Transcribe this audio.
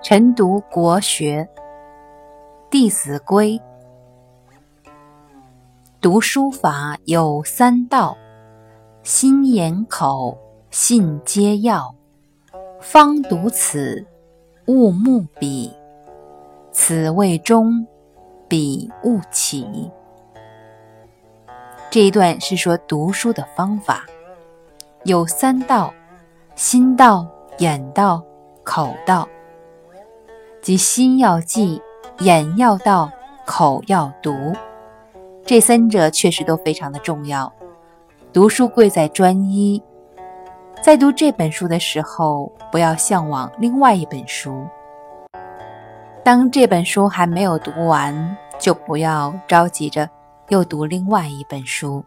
晨读国学《弟子规》：读书法有三到，心眼口，信皆要。方读此，勿慕彼。此谓中，彼勿起。这一段是说读书的方法，有三道：心道、眼道、口道。即心要记，眼要到，口要读，这三者确实都非常的重要。读书贵在专一，在读这本书的时候，不要向往另外一本书。当这本书还没有读完，就不要着急着又读另外一本书。